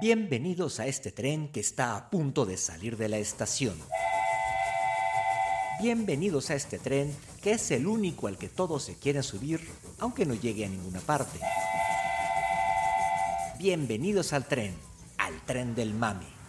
Bienvenidos a este tren que está a punto de salir de la estación. Bienvenidos a este tren que es el único al que todos se quieren subir, aunque no llegue a ninguna parte. Bienvenidos al tren, al tren del mame.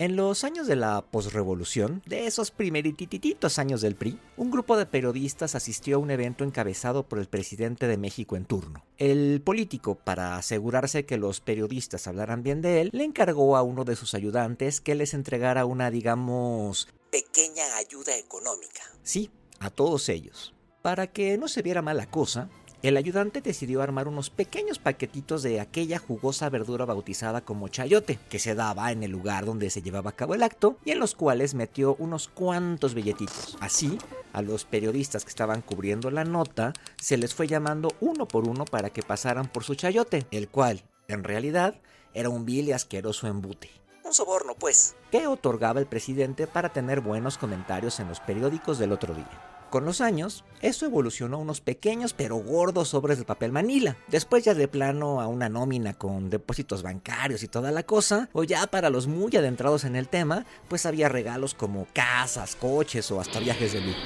En los años de la posrevolución, de esos primeritititos años del PRI, un grupo de periodistas asistió a un evento encabezado por el presidente de México en turno. El político, para asegurarse que los periodistas hablaran bien de él, le encargó a uno de sus ayudantes que les entregara una, digamos, pequeña ayuda económica. Sí, a todos ellos. Para que no se viera mala cosa, el ayudante decidió armar unos pequeños paquetitos de aquella jugosa verdura bautizada como chayote, que se daba en el lugar donde se llevaba a cabo el acto, y en los cuales metió unos cuantos billetitos. Así, a los periodistas que estaban cubriendo la nota, se les fue llamando uno por uno para que pasaran por su chayote, el cual, en realidad, era un vil y asqueroso embute. Un soborno, pues, que otorgaba el presidente para tener buenos comentarios en los periódicos del otro día. Con los años, eso evolucionó a unos pequeños pero gordos sobres de papel manila. Después ya de plano a una nómina con depósitos bancarios y toda la cosa. O ya para los muy adentrados en el tema, pues había regalos como casas, coches o hasta viajes de lujo.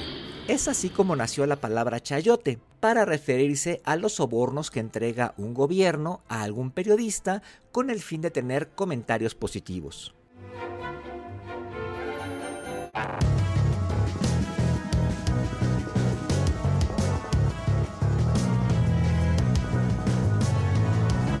Es así como nació la palabra chayote, para referirse a los sobornos que entrega un gobierno a algún periodista con el fin de tener comentarios positivos.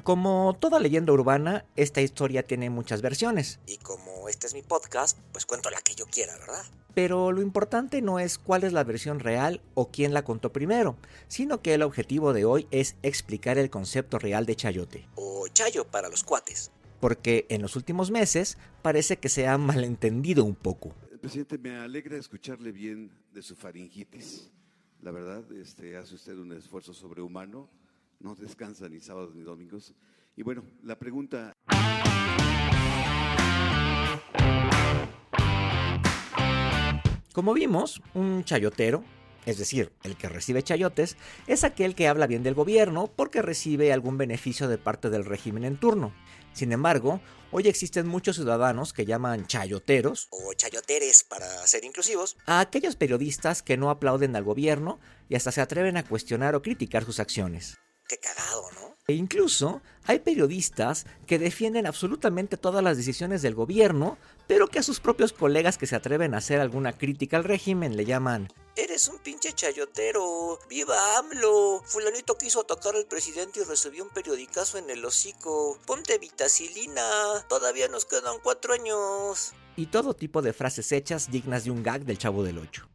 Como toda leyenda urbana, esta historia tiene muchas versiones. Y como este es mi podcast, pues cuento la que yo quiera, ¿verdad? Pero lo importante no es cuál es la versión real o quién la contó primero, sino que el objetivo de hoy es explicar el concepto real de chayote. O chayo para los cuates. Porque en los últimos meses parece que se ha malentendido un poco. Presidente, me alegra escucharle bien de su faringitis. La verdad, este, hace usted un esfuerzo sobrehumano no descansa ni sábados ni domingos. Y bueno, la pregunta... Como vimos, un chayotero, es decir, el que recibe chayotes, es aquel que habla bien del gobierno porque recibe algún beneficio de parte del régimen en turno. Sin embargo, hoy existen muchos ciudadanos que llaman chayoteros, o chayoteres para ser inclusivos, a aquellos periodistas que no aplauden al gobierno y hasta se atreven a cuestionar o criticar sus acciones. Qué cagado, ¿no? E incluso hay periodistas que defienden absolutamente todas las decisiones del gobierno, pero que a sus propios colegas que se atreven a hacer alguna crítica al régimen le llaman Eres un pinche chayotero. ¡Viva AMLO! Fulanito quiso atacar al presidente y recibió un periodicazo en el hocico. Ponte vitacilina. Todavía nos quedan cuatro años. Y todo tipo de frases hechas dignas de un gag del chavo del ocho.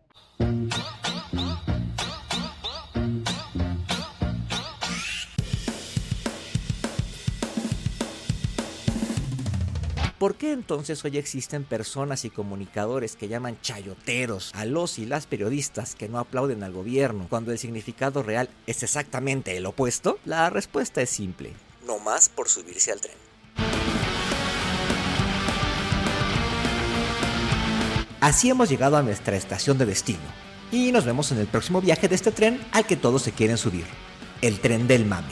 ¿Por qué entonces hoy existen personas y comunicadores que llaman chayoteros a los y las periodistas que no aplauden al gobierno cuando el significado real es exactamente el opuesto? La respuesta es simple. No más por subirse al tren. Así hemos llegado a nuestra estación de destino. Y nos vemos en el próximo viaje de este tren al que todos se quieren subir. El tren del mame.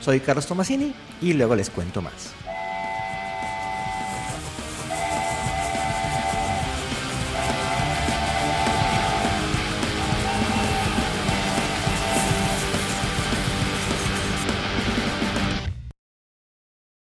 Soy Carlos Tomasini y luego les cuento más.